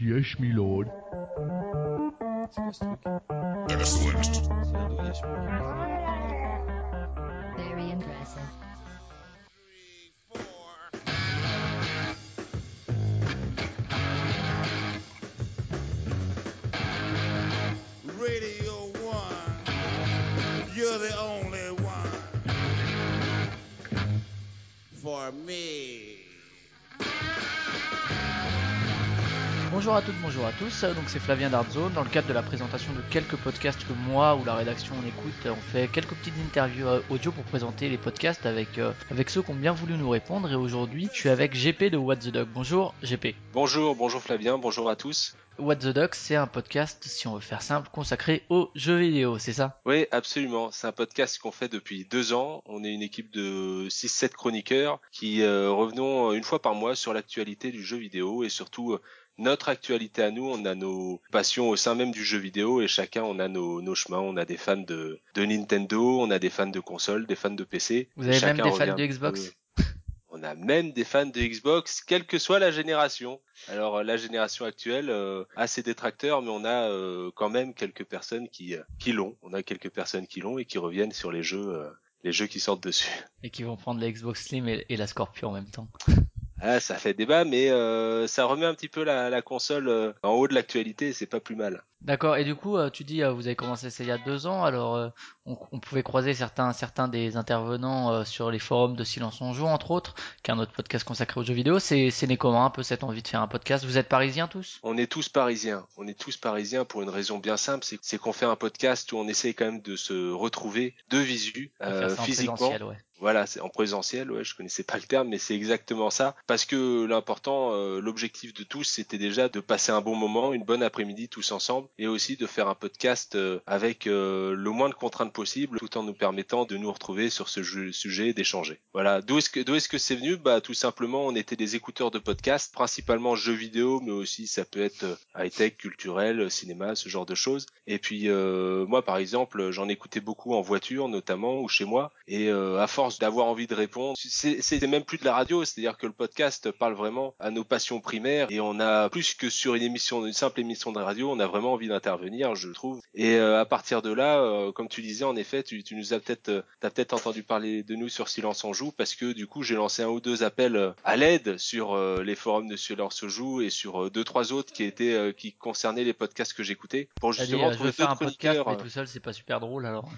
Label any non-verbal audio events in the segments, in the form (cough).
Yes, my lord. C'est quoi ce truc Excellent. C'est la douille, je crois. Very impressive. Radio One, you're the only one for me. Bonjour à toutes, bonjour à tous. Donc c'est Flavien Dardzone. Dans le cadre de la présentation de quelques podcasts que moi ou la rédaction on écoute, on fait quelques petites interviews euh, audio pour présenter les podcasts avec euh, avec ceux qui ont bien voulu nous répondre. Et aujourd'hui, je suis avec GP de What the Dog. Bonjour GP. Bonjour, bonjour Flavien, bonjour à tous. What the Dog, c'est un podcast, si on veut faire simple, consacré aux jeux vidéo, c'est ça? Oui, absolument. C'est un podcast qu'on fait depuis deux ans. On est une équipe de 6-7 chroniqueurs qui euh, revenons une fois par mois sur l'actualité du jeu vidéo et surtout notre actualité à nous. On a nos passions au sein même du jeu vidéo et chacun on a nos, nos chemins. On a des fans de, de Nintendo, on a des fans de consoles, des fans de PC. Vous avez même des fans de Xbox peu- On a même des fans de Xbox, quelle que soit la génération. Alors euh, la génération actuelle euh, a ses détracteurs, mais on a euh, quand même quelques personnes qui euh, qui l'ont. On a quelques personnes qui l'ont et qui reviennent sur les jeux euh, les jeux qui sortent dessus. et qui vont prendre la Xbox Slim et, et la Scorpio en même temps. (laughs) Ah, ça fait débat, mais euh, ça remet un petit peu la, la console euh, en haut de l'actualité. C'est pas plus mal. D'accord. Et du coup, euh, tu dis, euh, vous avez commencé ça il y a deux ans. Alors, euh, on, on pouvait croiser certains, certains des intervenants euh, sur les forums de Silence on joue, entre autres, qui est un autre podcast consacré aux jeux vidéo. C'est, c'est né comment un peu cette envie de faire un podcast? Vous êtes parisiens tous? On est tous parisiens. On est tous parisiens pour une raison bien simple, c'est qu'on fait un podcast où on essaye quand même de se retrouver de visu, euh, physiquement. ouais. Voilà, c'est en présentiel, ouais, je connaissais pas le terme, mais c'est exactement ça. Parce que l'important, euh, l'objectif de tous, c'était déjà de passer un bon moment, une bonne après-midi tous ensemble, et aussi de faire un podcast euh, avec euh, le moins de contraintes possible, tout en nous permettant de nous retrouver sur ce jeu- sujet et d'échanger. Voilà. D'où est-ce que est-ce que c'est venu? Bah, tout simplement, on était des écouteurs de podcasts, principalement jeux vidéo, mais aussi ça peut être euh, high-tech, culturel, cinéma, ce genre de choses. Et puis moi, par exemple, j'en écoutais beaucoup en voiture, notamment, ou chez moi, et à force d'avoir envie de répondre, c'est même plus de la radio, c'est-à-dire que le podcast parle vraiment à nos passions primaires, et on a plus que sur une émission, une simple émission de radio, on a vraiment envie d'intervenir, je trouve. Et euh, à partir de là, euh, comme tu disais, en effet, tu, tu nous as peut-être, euh, t'as peut-être entendu parler de nous sur Silence on joue, parce que du coup, j'ai lancé un ou deux appels euh, à l'aide sur euh, les forums de Silence on joue et sur euh, deux trois autres qui étaient, euh, qui concernaient les podcasts que j'écoutais, pour justement trouver veux faire un d'autres podcast, chroniqueurs. mais euh, tout seul, c'est pas super drôle alors.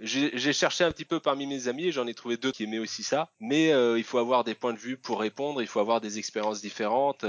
J'ai j'ai cherché un petit peu parmi mes amis et j'en ai trouvé deux qui aimaient aussi ça. Mais euh, il faut avoir des points de vue pour répondre, il faut avoir des expériences différentes.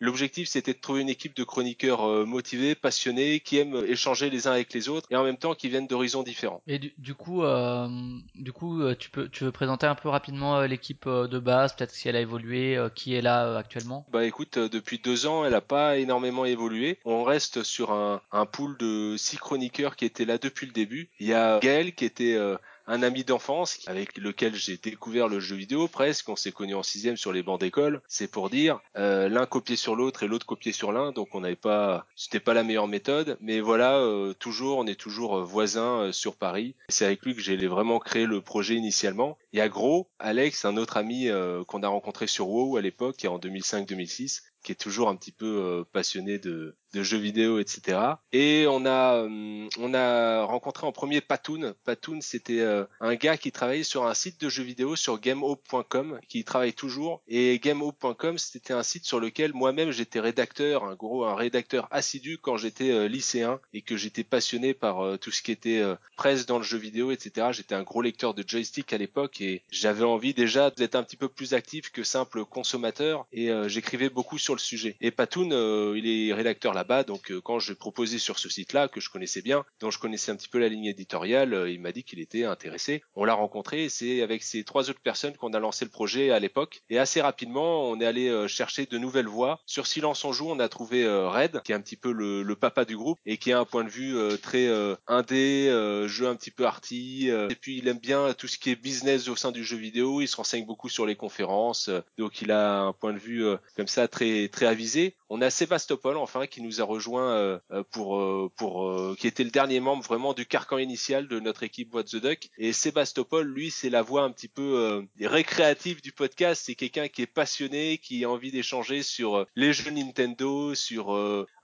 L'objectif, c'était de trouver une équipe de chroniqueurs euh, motivés, passionnés, qui aiment échanger les uns avec les autres et en même temps qui viennent d'horizons différents. Et du, du coup, euh, du coup, euh, tu peux, tu veux présenter un peu rapidement l'équipe de base, peut-être si elle a évolué, qui est là actuellement? Bah écoute, depuis deux ans, elle a pas énormément évolué. On reste sur un, un pool de six chroniqueurs qui étaient là depuis le début. Il y a Gaël qui était un ami d'enfance avec lequel j'ai découvert le jeu vidéo presque. On s'est connus en sixième sur les bancs d'école, c'est pour dire. Euh, l'un copié sur l'autre et l'autre copié sur l'un, donc on n'avait pas, c'était pas la meilleure méthode. Mais voilà, euh, toujours, on est toujours euh, voisins euh, sur Paris. C'est avec lui que j'ai vraiment créé le projet initialement. Y a Gros, Alex, un autre ami euh, qu'on a rencontré sur WoW à l'époque, en 2005-2006 qui est toujours un petit peu euh, passionné de, de jeux vidéo, etc. Et on a hum, on a rencontré en premier Patoun. Patoun, c'était euh, un gars qui travaillait sur un site de jeux vidéo sur GameHope.com, qui travaille toujours. Et GameHope.com, c'était un site sur lequel moi-même j'étais rédacteur, un gros un rédacteur assidu quand j'étais euh, lycéen et que j'étais passionné par euh, tout ce qui était euh, presse dans le jeu vidéo, etc. J'étais un gros lecteur de joystick à l'époque et j'avais envie déjà d'être un petit peu plus actif que simple consommateur et euh, j'écrivais beaucoup sur le sujet. Et Patoun, euh, il est rédacteur là-bas, donc euh, quand je proposais sur ce site-là, que je connaissais bien, dont je connaissais un petit peu la ligne éditoriale, euh, il m'a dit qu'il était intéressé. On l'a rencontré c'est avec ces trois autres personnes qu'on a lancé le projet à l'époque. Et assez rapidement, on est allé euh, chercher de nouvelles voix. Sur Silence on joue, on a trouvé Red, qui est un petit peu le, le papa du groupe et qui a un point de vue très indé, jeu un petit peu arty. et puis il aime bien tout ce qui est business au sein du jeu vidéo. Il se renseigne beaucoup sur les conférences, donc il a un point de vue comme ça très très avisé. On a Sébastopol enfin qui nous a rejoint euh, euh, pour euh, pour qui était le dernier membre vraiment du carcan initial de notre équipe What the Duck. Et Sébastopol, lui, c'est la voix un petit peu récréative du podcast. C'est quelqu'un qui est passionné, qui a envie d'échanger sur les jeux Nintendo, sur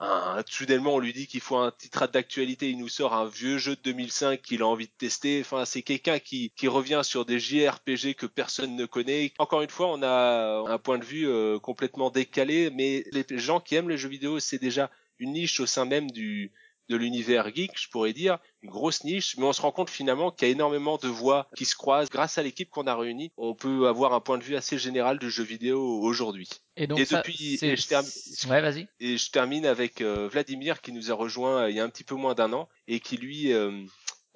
un, soudainement on lui dit qu'il faut un titre d'actualité, il nous sort un vieux jeu de 2005 qu'il a envie de tester. Enfin, c'est quelqu'un qui qui revient sur des JRPG que personne ne connaît. Encore une fois, on a un point de vue complètement décalé, mais les gens qui aiment les jeux vidéo, c'est déjà une niche au sein même du de l'univers geek, je pourrais dire, une grosse niche, mais on se rend compte finalement qu'il y a énormément de voix qui se croisent. Grâce à l'équipe qu'on a réunie, on peut avoir un point de vue assez général du jeu vidéo aujourd'hui. Et donc Et ça, depuis- et je termine- Ouais. Et je termine avec euh, Vladimir qui nous a rejoint euh, il y a un petit peu moins d'un an et qui lui euh,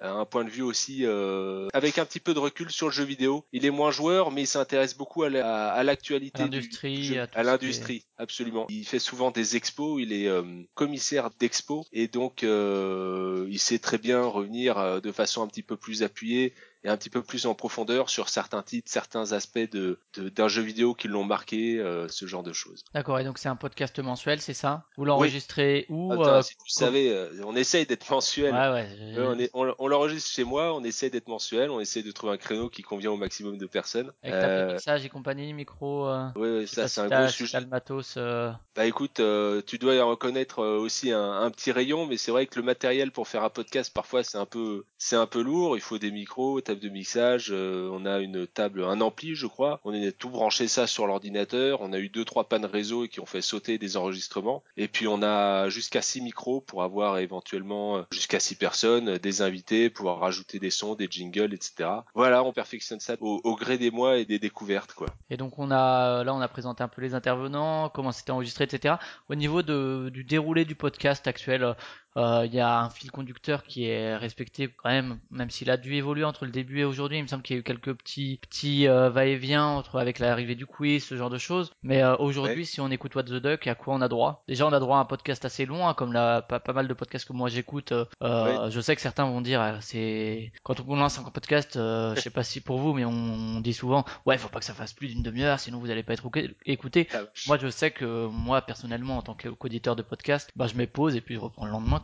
un point de vue aussi euh, avec un petit peu de recul sur le jeu vidéo. Il est moins joueur, mais il s'intéresse beaucoup à la- à l'actualité À du- l'industrie, à l'industrie, absolument. Il fait souvent des expos, il est euh, commissaire d'expo et donc euh, il sait très bien revenir de façon un petit peu plus appuyée et un petit peu plus en profondeur sur certains titres, certains aspects de d'un jeu vidéo qui l'ont marqué, euh, ce genre de choses. D'accord, et donc c'est un podcast mensuel, c'est ça? Vous l'enregistrez où Attends, euh, si savais, euh, on essaye d'être mensuel. Ouais, Ouais, on est- on, on l'enregistre chez moi, on essaie d'être mensuel, on essaie de trouver un créneau qui convient au maximum de personnes. Avec ta Euh, mixage et compagnie, micro. Euh... ouais, ouais, ça c'est un gros sujet. le matos. euh, Bah écoute, euh, tu dois reconnaître euh, aussi un, un petit rayon, mais c'est vrai que le matériel pour faire un podcast parfois c'est un peu c'est un peu lourd. Il faut des micros, de mixage. euh, on a une table, un ampli, je crois. On a tout branché ça sur l'ordinateur. On a eu deux trois pannes réseau qui ont fait sauter des enregistrements. Et puis on a jusqu'à six micros pour avoir éventuellement euh, jusqu'à six personnes, euh, des invités, pouvoir rajouter des sons, des jingles, etc. Voilà, on perfectionne ça au, au gré des mois et des découvertes, quoi. Et donc on a là on a présenté un peu les intervenants, comment c'était enregistré, etc. Au niveau de, du déroulé du podcast actuel, il y a un fil conducteur qui est respecté quand même, même s'il a dû évoluer entre le début et aujourd'hui. Il me semble qu'il y a eu quelques petits petits euh, va-et-vient entre avec l'arrivée du quiz, ce genre de choses. Mais euh, aujourd'hui, si on écoute What the Duck, à quoi on a droit? Déjà, on a droit à un podcast assez long, hein, comme la, pas, pas mal de podcasts que moi j'écoute. euh, euh, Je sais que certains vont dire, euh, c'est quand on lance un podcast, euh, je sais pas si pour vous, mais on, on dit souvent, ouais, faut pas que ça fasse plus d'une demi-heure, sinon vous allez pas être écouté. Ah. Moi, je sais que moi, personnellement, en tant qu'auditeur de podcast, bah, je mets pause et puis je reprends le lendemain,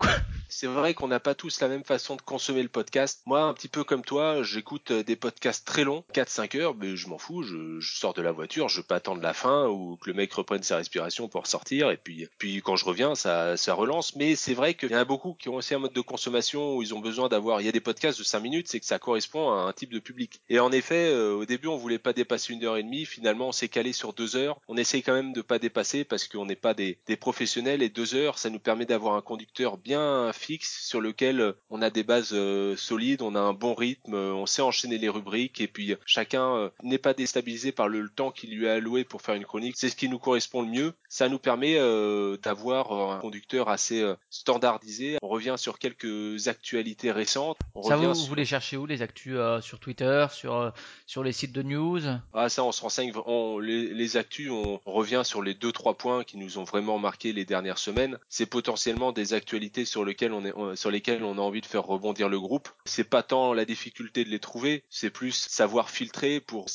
C'est vrai qu'on n'a pas tous la même façon de consommer le podcast. Moi, un petit peu comme toi, j'écoute euh, des podcasts très longs, 4-5 heures, mais je m'en fous, je, je sors de la voiture, je veux pas attendre la fin ou que le mec reprenne sa respiration pour sortir, et puis, puis quand je reviens, ça, ça relance. Mais c'est vrai qu'il y en a beaucoup qui ont aussi un mode de consommation où ils ont besoin d'avoir, il y a des podcasts de 5 minutes, c'est que ça correspond à un type de public. Et en effet, euh, au début, on voulait pas dépasser une heure et demie, finalement, on s'est calé sur deux heures. On essaye quand même de pas dépasser parce qu'on n'est pas des, des professionnels et deux heures, ça nous permet d'avoir un conducteur bien fixe sur lequel euh, on a des bases euh, solides, on a un bon rythme, euh, on sait enchaîner les rubriques et puis chacun n'est pas déstabilisé par le, temps qu'il lui a alloué pour faire une chronique. C'est ce qui nous correspond le mieux. Ça nous permet d'avoir un conducteur assez standardisé. On revient sur quelques actualités récentes. On Ça, vous, sur- vous les cherchez où, les actus sur Twitter, sur, sur les sites de news? Ah ça, on se renseigne. On, les, les actus, on, on revient sur les deux trois points qui nous ont vraiment marqué les dernières semaines. C'est potentiellement des actualités sur on est, on- sur lesquelles on a envie de faire rebondir le groupe. C'est pas tant la difficulté de les trouver, c'est plus savoir filtrer pour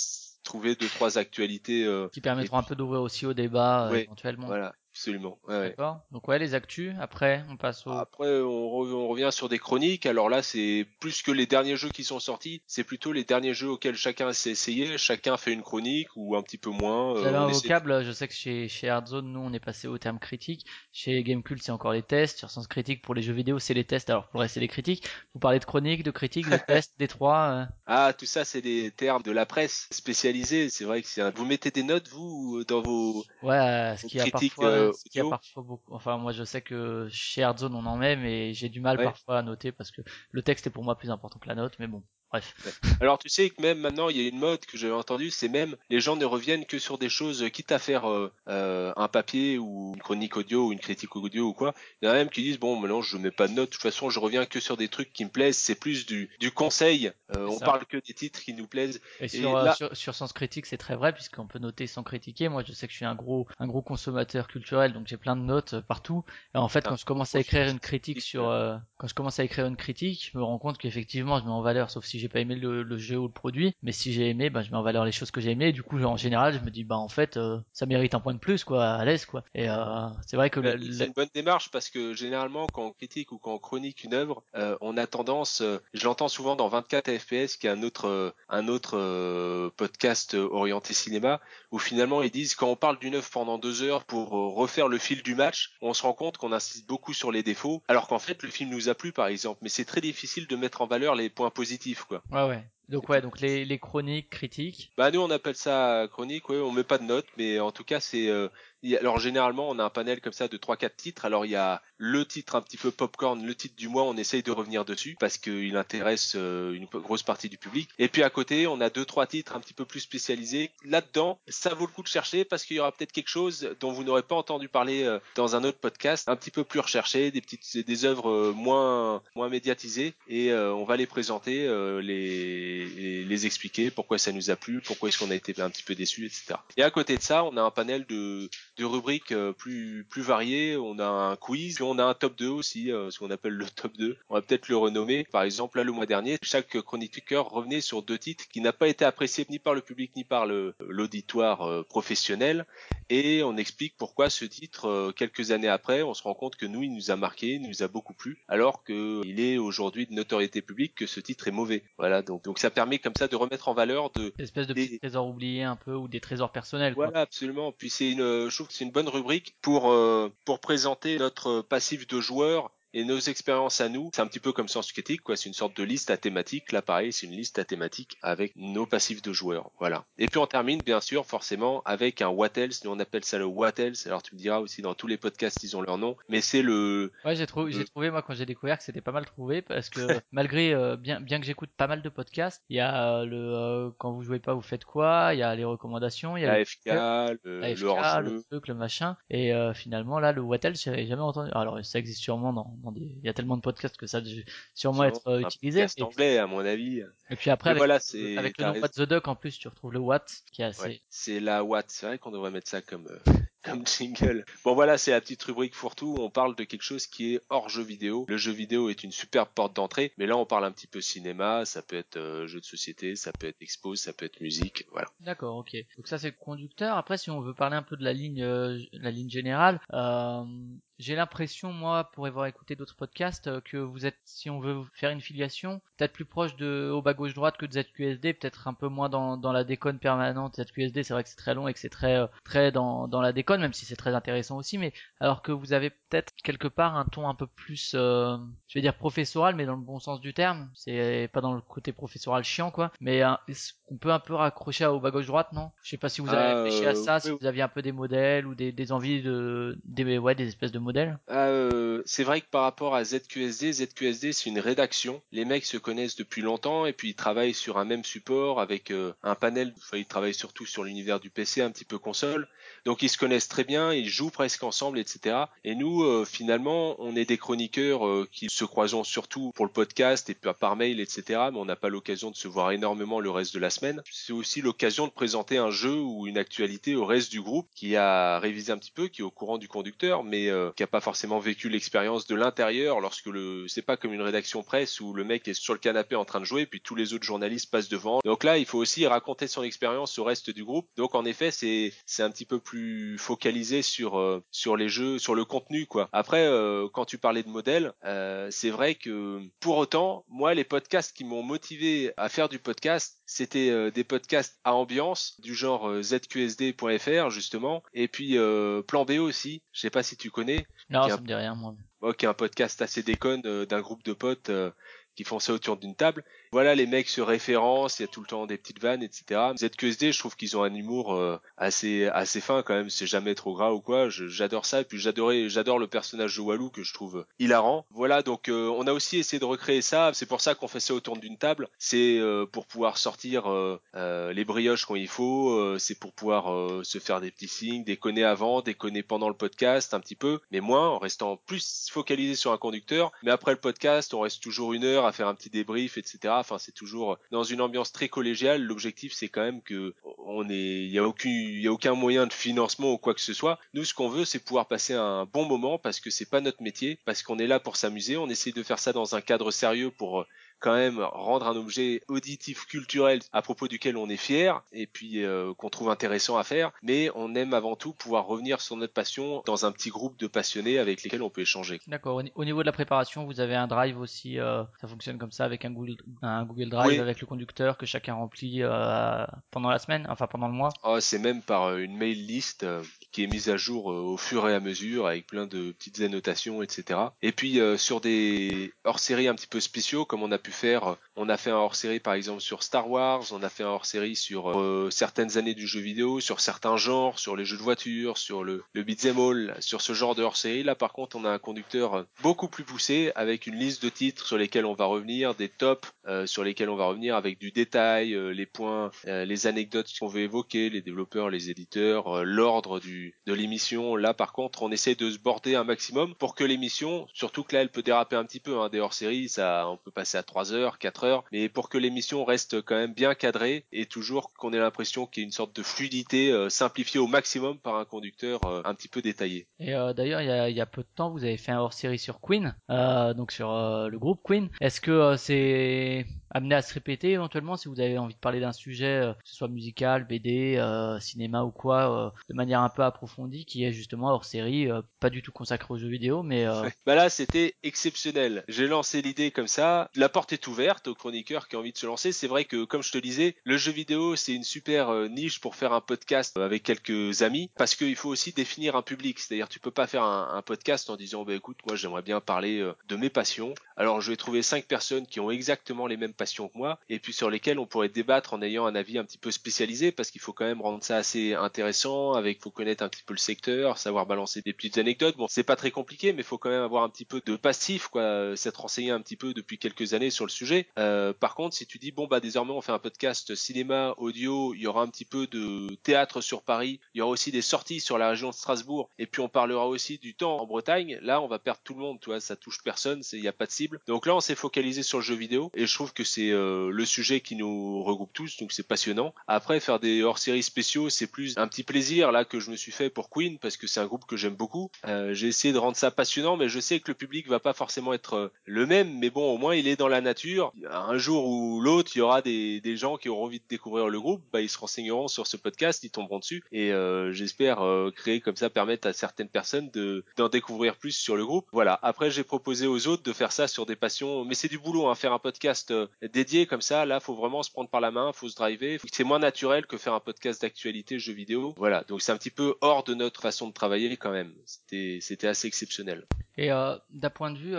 trouver deux trois actualités. euh, qui permettront un peu d'ouvrir aussi au débat euh, Ouais, éventuellement. voilà, absolument. Ouais, ouais. D'accord Donc ouais, les actus. Après, on passe au. Après, on, re- on revient sur des chroniques. Alors là, c'est plus que les derniers jeux qui sont sortis, c'est plutôt les derniers jeux auxquels chacun s'est essayé. Chacun fait une chronique ou un petit peu moins. Euh, on un essaie- vocable, je sais que chez, chez Hardzone, nous, on est passé au terme critique. Chez Gamecult, c'est encore les tests. Sur Sens Critique, pour les jeux vidéo, c'est les tests. Alors, pour le reste, c'est les critiques. Vous parlez de chronique, de critique, de (laughs) tests, des trois. euh. Ah, tout ça, c'est des termes de la presse spécialisée. C'est vrai que c'est un... vous mettez des notes vous dans vos. Ouais, ce qui a critiques, parfois, euh, ce qui a audio. parfois beaucoup. Enfin, moi, je sais que chez Hardzone, on en met, mais j'ai du mal Ouais. parfois à noter parce que le texte est pour moi plus important que la note. Mais bon, bref. Alors tu sais que même maintenant, il y a une mode que j'avais entendue, c'est même les gens ne reviennent que sur des choses, euh, quitte à faire euh, euh, un papier ou une chronique audio ou une critique audio ou quoi. Il y en a même qui disent bon, maintenant je mets pas de notes. De toute façon, je reviens que sur des trucs qui me plaisent. C'est plus du du conseil. Euh, on parle que des titres qui nous plaisent. Et sur, là- sur, sur Sens Critique, c'est très vrai, puisqu'on peut noter sans critiquer. Moi, je sais que je suis un gros, un gros consommateur culturel, donc j'ai plein de notes partout. Et en fait, Putain, quand je commence à écrire une critique sur, quand je commence à écrire une critique, je me rends compte qu'effectivement, je mets en valeur, sauf si si j'ai pas aimé le, le jeu ou le produit, mais si j'ai aimé, ben je mets en valeur les choses que j'ai aimé. Et du coup, en général, je me dis, bah en fait, euh, ça mérite un point de plus, quoi, à l'aise, quoi. Et euh, c'est vrai que la- C'est une bonne démarche parce que généralement quand on critique ou quand on chronique une œuvre, euh, on a tendance, je l'entends souvent dans 24 FPS qui est un autre un autre podcast orienté cinéma où finalement ils disent quand on parle d'une œuvre pendant deux heures pour euh, refaire le fil du match, on se rend compte qu'on insiste beaucoup sur les défauts alors qu'en fait le film nous a plu par exemple, mais c'est très difficile de mettre en valeur les points positifs quoi. ouais, ouais. Donc ouais, donc les, les chroniques, critiques. Bah nous on appelle ça chronique, ouais, on met pas de notes, mais en tout cas c'est euh, alors généralement on a un panel comme ça de trois quatre titres. Alors il y a le titre un petit peu popcorn, le titre du mois, on essaye de revenir dessus parce qu'il intéresse euh, une grosse partie du public. Et puis à côté on a deux trois titres un petit peu plus spécialisés. Là-dedans ça vaut le coup de chercher parce qu'il y aura peut-être quelque chose dont vous n'aurez pas entendu parler euh, dans un autre podcast, un petit peu plus recherché, des petites des œuvres euh, moins moins médiatisées et on va les présenter, les les expliquer pourquoi ça nous a plu, pourquoi est-ce qu'on a été un petit peu déçu, etc. Et à côté de ça, on a un panel de, de rubriques euh, plus plus variées. On a un quiz, puis on a un top 2 aussi, euh, ce qu'on appelle le top 2. On va peut-être le renommer. Par exemple, là le mois dernier, chaque chroniqueur revenait sur deux titres qui n'a pas été apprécié ni par le public ni par le l'auditoire euh, professionnel. Et on explique pourquoi ce titre, quelques années après, on se rend compte que nous, il nous a marqué, il nous a beaucoup plu, alors que il est aujourd'hui de notoriété publique que ce titre est mauvais. Voilà, donc donc ça permet comme ça de remettre en valeur de Des espèces de Des- petits trésors oubliés un peu ou des trésors personnels. quoi. voilà, absolument. Puis c'est une, je c'est une bonne rubrique pour euh, pour présenter notre passif de joueur et nos expériences à nous. C'est un petit peu comme Sens Critique, quoi. C'est une sorte de liste à thématique. Là, pareil, c'est une liste à thématique avec nos passifs de joueurs. Voilà. Et puis on termine, bien sûr, forcément, avec un What Else. Nous, on appelle ça le What Else. Alors tu me diras aussi dans tous les podcasts, ils ont leur nom, mais c'est le Ouais, j'ai trouvé, j'ai trouvé moi quand j'ai découvert que c'était pas mal trouvé parce que (laughs) malgré euh, bien bien que j'écoute pas mal de podcasts, il y a euh, le euh, quand vous jouez pas vous faites quoi, il y a les recommandations, il y a AFK, le, le, le AFK, hors-jeu. le truc, le machin et finalement là le Wattel j'avais jamais entendu. Alors ça existe sûrement dans, dans des il y a tellement de podcasts que ça doit sûrement être euh, utilisé et, anglais, à mon avis. et puis après avec, voilà, c'est avec le nom. What the Duck en plus tu retrouves le What qui est assez Ouais, c'est la Watt. C'est vrai qu'on devrait mettre ça comme euh, (laughs) comme jingle. Bon voilà, c'est la petite rubrique fourre-tout. où On parle de quelque chose qui est hors jeu vidéo. Le jeu vidéo est une superbe porte d'entrée, mais là on parle un petit peu cinéma. Ça peut être euh, jeu de société, ça peut être expo, ça peut être musique. Voilà. D'accord, ok. Donc ça c'est le conducteur. Après, si on veut parler un peu de la ligne, euh, la ligne générale, euh, j'ai l'impression, moi, pour avoir écouté d'autres podcasts, euh, que vous êtes, si on veut faire une filiation, peut-être plus proche de au bas gauche droite que de ZQSD, peut-être un peu moins dans, dans la déconne permanente. ZQSD, c'est vrai que c'est très long et que c'est très euh, très dans, dans la déconne, même si c'est très intéressant aussi. Mais alors que vous avez peut-être quelque part un ton un peu plus, euh, je vais dire professoral, mais dans le bon sens du terme. C'est pas dans le côté professoral chiant, quoi. Mais euh, qu'on peut un peu raccrocher à au bas gauche droite, non? Je sais pas si vous avez Ah, réfléchi à euh, ça, si vous aviez un peu des modèles ou des, des envies de, des ouais, des espèces de modèles. Euh, c'est vrai que par rapport à ZQSD, ZQSD c'est une rédaction. Les mecs se connaissent depuis longtemps et puis ils travaillent sur un même support avec euh, un panel. Ils travaillent surtout sur l'univers du PC, un petit peu console. Donc ils se connaissent très bien, ils jouent presque ensemble, etc. Et nous, euh, finalement, on est des chroniqueurs euh, qui se croisons surtout pour le podcast et puis par mail, etc. Mais on n'a pas l'occasion de se voir énormément le reste de la semaine. C'est aussi l'occasion de présenter un jeu ou une actualité au reste du groupe qui a révisé un petit peu, qui est au courant du conducteur, mais qui a pas forcément vécu l'expérience de l'intérieur lorsque le c'est pas comme une rédaction presse où le mec est sur le canapé en train de jouer puis tous les autres journalistes passent devant. Donc là, il faut aussi raconter son expérience au reste du groupe. Donc en effet, c'est c'est un petit peu plus focalisé sur euh, sur les jeux, sur le contenu quoi. Après euh, quand tu parlais de modèle, euh, c'est vrai que pour autant, moi les podcasts qui m'ont motivé à faire du podcast, c'était euh, des podcasts à ambiance du genre euh, zqsd.fr justement et puis euh, Plan B aussi. Je sais pas si tu connais. Non, ça me dit rien, moi. Moi, qui est un podcast assez déconne euh, d'un groupe de potes euh, qui font ça autour d'une table. Voilà, les mecs se référencent, il y a tout le temps des petites vannes, etc. ZQSD, je trouve qu'ils ont un humour euh, assez assez fin quand même. C'est jamais trop gras ou quoi. J'adore ça. Et puis j'adorais, j'adore le personnage de Walou que je trouve hilarant. Voilà, donc euh, on a aussi essayé de recréer ça. C'est pour ça qu'on fait ça autour d'une table. C'est euh, pour pouvoir sortir les brioches quand il faut. c'est pour pouvoir se faire des petits signes, déconner avant, déconner pendant le podcast un petit peu, mais moins en restant plus focalisé sur un conducteur. Mais après le podcast, on reste toujours une heure à faire un petit débrief, etc. C'est toujours dans une ambiance très collégiale. L'objectif, c'est quand même que on est, il y a aucun, moyen de financement ou quoi que ce soit. Nous, ce qu'on veut, c'est pouvoir passer un bon moment parce que c'est pas notre métier, parce qu'on est là pour s'amuser. On essaye de faire ça dans un cadre sérieux pour quand même rendre un objet auditif culturel à propos duquel on est fier et puis euh, qu'on trouve intéressant à faire, mais on aime avant tout pouvoir revenir sur notre passion dans un petit groupe de passionnés avec lesquels on peut échanger. D'accord. Au ni- Au niveau de la préparation, vous avez un drive aussi. euh, ça fonctionne comme ça avec un Google, un Google Drive Oui. avec le conducteur que chacun remplit euh, pendant la semaine, enfin pendant le mois? Oh, c'est même par euh, une mail list euh, qui est mise à jour euh, au fur et à mesure avec plein de petites annotations, etc. Et puis euh, sur des hors-séries un petit peu spéciaux, comme on a pu faire, on a fait un hors-série par exemple sur Star Wars, on a fait un hors-série sur euh, certaines années du jeu vidéo, sur certains genres, sur les jeux de voiture, sur le, le beat'em all, sur ce genre de hors-série. Là par contre, on a un conducteur beaucoup plus poussé avec une liste de titres sur lesquels on va revenir, des tops euh, sur lesquels on va revenir avec du détail, euh, les points, les anecdotes qu'on veut évoquer, les développeurs, les éditeurs, l'ordre de l'émission. Là, par contre, on essaie de se border un maximum pour que l'émission, surtout que là, elle peut déraper un petit peu. Hein, des hors-séries, ça, on peut passer à 3 heures, 4 heures, mais pour que l'émission reste quand même bien cadrée et toujours qu'on ait l'impression qu'il y a une sorte de fluidité euh, simplifiée au maximum par un conducteur euh, un petit peu détaillé. Et euh, d'ailleurs, il y y a peu de temps, vous avez fait un hors-série sur Queen, donc sur le groupe Queen. Est-ce que c'est amené à se répéter éventuellement si vous avez envie de parler d'un sujet, que ce soit musical, BD, cinéma ou quoi, de manière un peu approfondie, qui est justement hors-série, pas du tout consacré aux jeux vidéo, mais (laughs) Bah là, c'était exceptionnel. J'ai lancé l'idée comme ça. La porte est ouverte aux chroniqueurs qui ont envie de se lancer. C'est vrai que, comme je te disais, le jeu vidéo, c'est une super euh, niche pour faire un podcast avec quelques amis, parce qu'il faut aussi définir un public. C'est-à-dire, tu peux pas faire un, podcast en disant, bah écoute, moi j'aimerais bien parler euh, de mes passions. Alors, je vais trouver cinq personnes qui ont exactement les mêmes passions que moi, et puis sur lesquelles on pourrait débattre en ayant un avis un petit peu spécialisé, parce qu'il faut quand même rendre ça assez intéressant. Avec, faut connaître un petit peu le secteur, savoir balancer des petites anecdotes. Bon, c'est pas très compliqué, mais faut quand même avoir un petit peu de passif, quoi, euh, s'être renseigné un petit peu depuis quelques années le sujet. Euh, par contre, si tu dis bon bah désormais on fait un podcast cinéma, audio, il y aura un petit peu de théâtre sur Paris, il y aura aussi des sorties sur la région de Strasbourg, et puis on parlera aussi du temps en Bretagne. Là, on va perdre tout le monde, tu vois, ça touche personne, il n'y a pas de cible. Donc là, on s'est focalisé sur le jeu vidéo, et je trouve que c'est euh, le sujet qui nous regroupe tous, donc c'est passionnant. Après, faire des hors-séries spéciaux, c'est plus un petit plaisir là que je me suis fait pour Queen parce que c'est un groupe que j'aime beaucoup. Euh, j'ai essayé de rendre ça passionnant, mais je sais que le public va pas forcément être le même, mais bon, au moins il est dans la nature. Un jour ou l'autre, il y aura des, gens qui auront envie de découvrir le groupe, bah ils se renseigneront sur ce podcast, ils tomberont dessus, et euh, j'espère euh, créer comme ça permettre à certaines personnes de d'en découvrir plus sur le groupe. Voilà. Après, j'ai proposé aux autres de faire ça sur des passions, mais c'est du boulot, hein, faire un podcast euh, dédié comme ça. Là, faut vraiment se prendre par la main, faut se driver. C'est moins naturel que faire un podcast d'actualité jeux vidéo. Voilà. Donc c'est un petit peu hors de notre façon de travailler quand même. C'était assez exceptionnel. Et d'un point de vue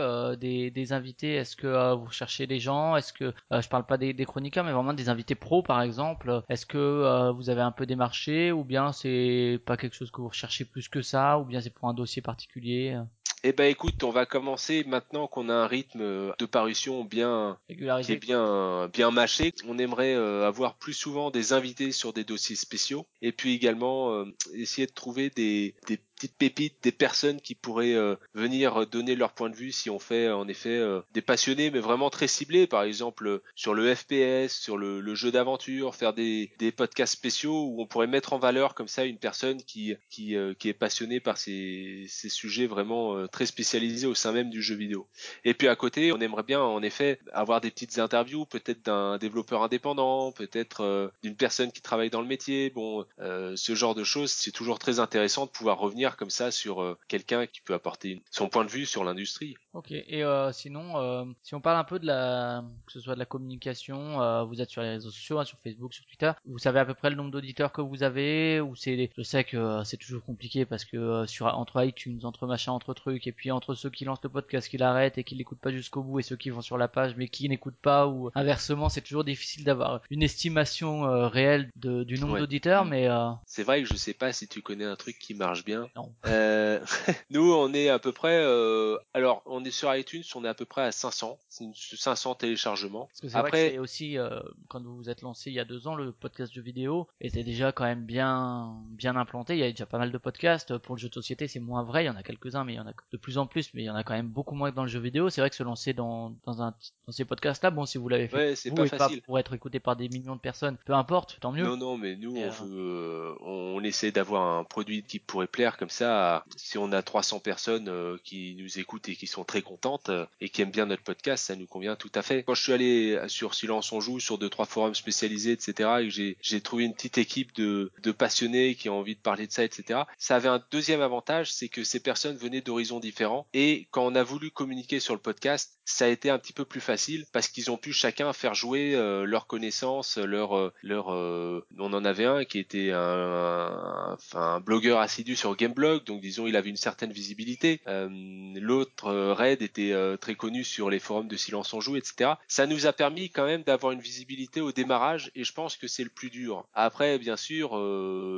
des, invités, est-ce que vous des gens? Est-ce que euh, je parle pas des, des chroniqueurs, mais vraiment des invités pros, par exemple. Est-ce que euh, vous avez un peu démarché, ou bien c'est pas quelque chose que vous recherchez plus que ça, ou bien c'est pour un dossier particulier? Eh ben écoute, on va commencer maintenant qu'on a un rythme de parution bien qui est régularisé bien bien mâché. On aimerait euh, avoir plus souvent des invités sur des dossiers spéciaux et puis également euh, essayer de trouver des, des petites pépites, des personnes qui pourraient euh, venir donner leur point de vue si on fait en effet euh, des passionnés mais vraiment très ciblés, par exemple euh, sur le FPS, sur le, le jeu d'aventure, faire des, des podcasts spéciaux où on pourrait mettre en valeur comme ça une personne qui qui, euh, qui est passionnée par ces, ces sujets vraiment euh, très spécialisés au sein même du jeu vidéo. Et puis à côté, on aimerait bien en effet avoir des petites interviews, peut-être d'un développeur indépendant, peut-être euh, d'une personne qui travaille dans le métier. Bon, euh, ce genre de choses, c'est toujours très intéressant de pouvoir revenir comme ça sur euh, quelqu'un qui peut apporter une- son point de vue sur l'industrie. Ok. Et euh, sinon, euh, si on parle un peu de la, que ce soit de la communication, vous êtes sur les réseaux sociaux, hein, sur Facebook, sur Twitter. Vous savez à peu près le nombre d'auditeurs que vous avez, ou c'est, je sais que c'est toujours compliqué parce que sur entre iTunes, entre machin, entre trucs, et puis entre ceux qui lancent le podcast, qui l'arrêtent et qui l'écoutent pas jusqu'au bout, et ceux qui vont sur la page mais qui n'écoutent pas, ou inversement, c'est toujours difficile d'avoir une estimation réelle de, du nombre Ouais. d'auditeurs, mais euh, C'est vrai que je sais pas si tu connais un truc qui marche bien. Non. Euh, (laughs) nous, on est à peu près. euh, alors, on est sur iTunes, on est à peu près à 500, c'est une- 500 téléchargements. Parce que c'est vrai Après, que c'est aussi, euh, quand vous vous êtes lancé il y a deux ans, le podcast jeux vidéo était déjà quand même bien, bien implanté. Il y a déjà pas mal de podcasts. Pour le jeu de société, c'est moins vrai. Il y en a quelques-uns, mais il y en a de plus en plus. Mais il y en a quand même beaucoup moins que dans le jeu vidéo. C'est vrai que se lancer dans, dans, un, dans ces podcasts-là, bon, si vous l'avez fait, ouais, c'est vous, pas et pas facile. pour être écouté par des millions de personnes, peu importe, tant mieux. Non, non, mais nous, on veut, on essaie d'avoir un produit qui pourrait plaire comme ça, si on a 300 personnes euh, qui nous écoutent et qui sont très contentes euh, et qui aiment bien notre podcast, ça nous convient tout à fait. Quand je suis allé sur Silence on joue, sur deux trois forums spécialisés, etc., et j'ai trouvé une petite équipe de passionnés qui ont envie de parler de ça, etc. Ça avait un deuxième avantage, c'est que ces personnes venaient d'horizons différents et quand on a voulu communiquer sur le podcast, ça a été un petit peu plus facile parce qu'ils ont pu chacun faire jouer euh, leurs connaissances, leur euh, leur. euh, on en avait un qui était un, un, blogueur assidu sur Gameblog, donc disons il avait une certaine visibilité. Euh, L'autre euh, Red était euh, très connu sur les forums de Silence on joue, etc. Ça nous a permis quand même d'avoir une visibilité au démarrage et je pense que c'est le plus dur. Après, bien sûr,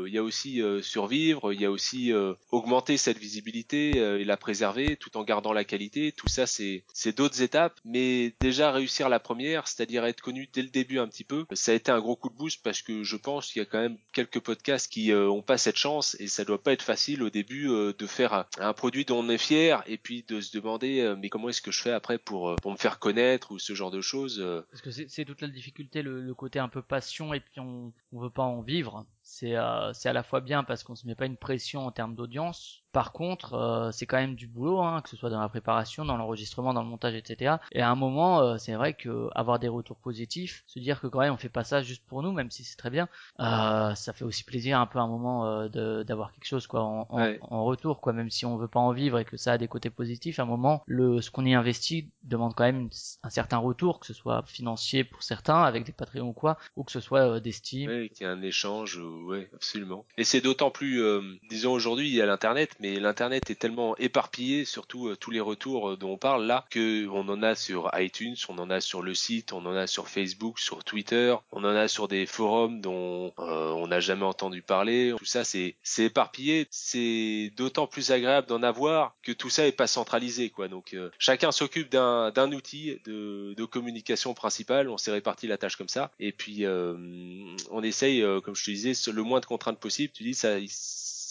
il y a aussi survivre, il y a aussi augmenter cette visibilité et la préserver tout en gardant la qualité. Tout ça, c'est d'autres étapes, mais déjà réussir la première, c'est-à-dire être connu dès le début un petit peu, ça a été un gros coup de boost parce que je pense qu'il y a quand même quelques podcasts qui euh, ont pas cette chance et ça doit pas être facile au début euh, de faire un, produit dont on est fier et puis de se demander euh, mais comment est-ce que je fais après pour euh, pour me faire connaître ou ce genre de choses. Parce que c'est toute la difficulté, le, le côté un peu passion et puis on on veut pas en vivre. C'est c'est à la fois bien parce qu'on se met pas une pression en termes d'audience. Par contre, euh, c'est quand même du boulot, hein, que ce soit dans la préparation, dans l'enregistrement, dans le montage, etc. Et à un moment, euh, c'est vrai que avoir des retours positifs, se dire que quand même on fait pas ça juste pour nous, même si c'est très bien, euh, ça fait aussi plaisir un peu à un moment euh, d'avoir quelque chose quoi en, en, Ouais. en retour, quoi. Même si on veut pas en vivre et que ça a des côtés positifs, à un moment, le ce qu'on y investit demande quand même un certain retour, que ce soit financier pour certains avec des Patreons ou quoi, ou que ce soit euh, d'estime. Ouais, qu'il y a un échange, euh, ouais, absolument. Et c'est d'autant plus, euh, disons aujourd'hui, il y a l'internet, mais l'internet est tellement éparpillé, surtout euh, tous les retours euh, dont on parle là, que on en a sur iTunes, on en a sur le site, on en a sur Facebook, sur Twitter, on en a sur des forums dont euh, on n'a jamais entendu parler. Tout ça, c'est c'est éparpillé. C'est d'autant plus agréable d'en avoir que tout ça est pas centralisé, quoi. Donc euh, chacun s'occupe d'un d'un outil de, de communication principale. On s'est réparti la tâche comme ça, et puis euh, on essaye, comme je te disais, le moins de contraintes possible. Tu dis ça.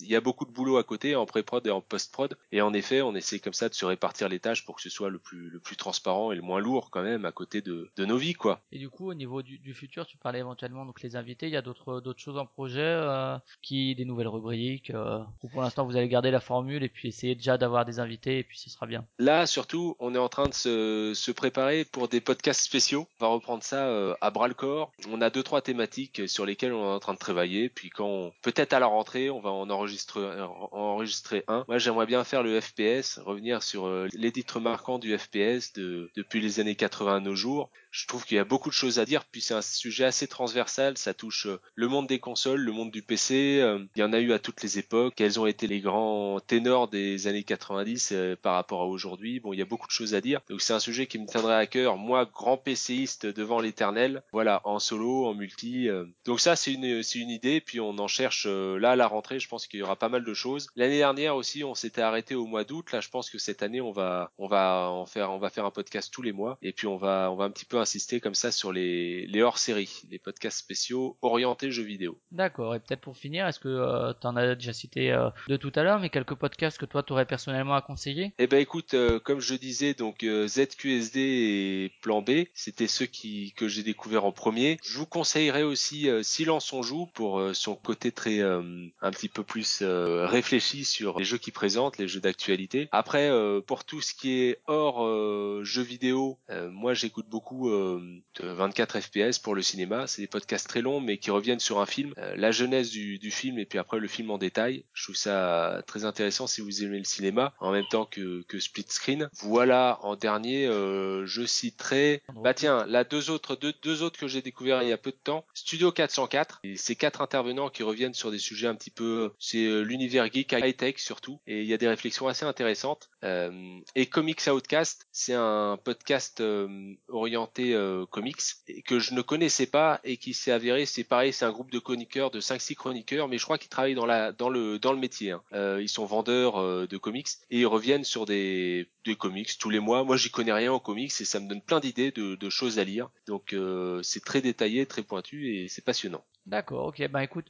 Il- y a beaucoup de boulot à côté en pré-prod et en post-prod et en effet on essaie comme ça de se répartir les tâches pour que ce soit le plus le plus transparent et le moins lourd quand même à côté de, de nos vies quoi. Et du coup, au niveau du, du futur, tu parlais éventuellement donc les invités. Il y a d'autres d'autres choses en projet, euh, qui des nouvelles rubriques. Euh, ou pour l'instant, vous allez garder la formule et puis essayer déjà d'avoir des invités et puis ce sera bien. Là, surtout, on est en train de se, se préparer pour des podcasts spéciaux. On va reprendre ça euh, à bras le corps. On a deux trois thématiques sur lesquelles on est en train de travailler. Puis quand peut-être à la rentrée, on va en enregistrer en enregistrer un. Moi, j'aimerais bien faire le FPS, revenir sur euh, les titres marquants du FPS de, depuis les années 80 à nos jours. Je trouve qu'il y a beaucoup de choses à dire, puis c'est un sujet assez transversal, ça touche euh, le monde des consoles, le monde du PC, euh, il y en a eu à toutes les époques, quels ont été les grands ténors des années 90 euh, par rapport à aujourd'hui, bon il y a beaucoup de choses à dire, donc c'est un sujet qui me tiendrait à cœur, moi grand PCiste devant l'éternel, voilà, en solo, en multi, donc ça c'est une, une idée, puis on en cherche là à la rentrée, je pense qu'il y aura pas mal de choses. L'année dernière aussi on s'était arrêté au mois d'août, là je pense que cette année on va, on va en faire, on va faire un podcast tous les mois, et puis on va, on va un petit peu insister comme ça sur les, les hors-séries, les podcasts spéciaux orientés jeux vidéo. D'accord. Et peut-être pour finir, est-ce que euh, tu en as déjà cité euh, de tout à l'heure, mais quelques podcasts que toi t'aurais personnellement à conseiller? Eh ben écoute, euh, comme je disais, donc ZQSD et Plan B, c'était ceux qui que j'ai découvert en premier. Je vous conseillerais aussi Silence on joue pour son côté très un petit peu plus euh, réfléchi sur les jeux qu'il présente, les jeux d'actualité. Après, euh, pour tout ce qui est hors euh, jeux vidéo, euh, moi j'écoute beaucoup euh, de 24 FPS pour le cinéma. C'est des podcasts très longs mais qui reviennent sur un film, la jeunesse du, du film et puis après le film en détail. Je trouve ça très intéressant si vous aimez le cinéma en même temps que, Split Screen. Voilà, en dernier, je citerai, bah tiens, là deux autres, deux, autres que j'ai découvert il y a peu de temps, Studio 404. Et ces quatre intervenants qui reviennent sur des sujets un petit peu, c'est euh, l'univers geek high tech surtout, et il y a des réflexions assez intéressantes. Euh, et Comics Outcast, c'est un podcast euh, orienté comics que je ne connaissais pas et qui s'est avéré, c'est pareil, c'est un groupe de chroniqueurs, de 5-6 chroniqueurs, mais je crois qu'ils travaillent dans la dans le dans le métier. hein. Ils sont vendeurs de comics et ils reviennent sur des des comics tous les mois. Moi, j'y connais rien en comics et ça me donne plein d'idées de, choses à lire. Donc c'est très détaillé, très pointu et c'est passionnant. D'accord. Ok. Ben écoute.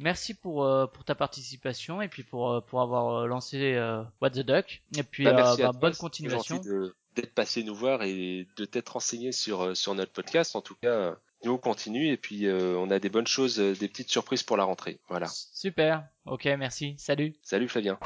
Merci pour, euh, pour ta participation et puis pour, euh, pour avoir euh, lancé euh, What the Duck. Et puis Bah, euh, merci à bah, toi, bonne c'est continuation. d'être passé nous voir et de t'être renseigné sur sur notre podcast. En tout cas, nous on continue et puis euh, on a des bonnes choses, des petites surprises pour la rentrée. Voilà. Super. Ok, merci. Salut. Salut Flavien.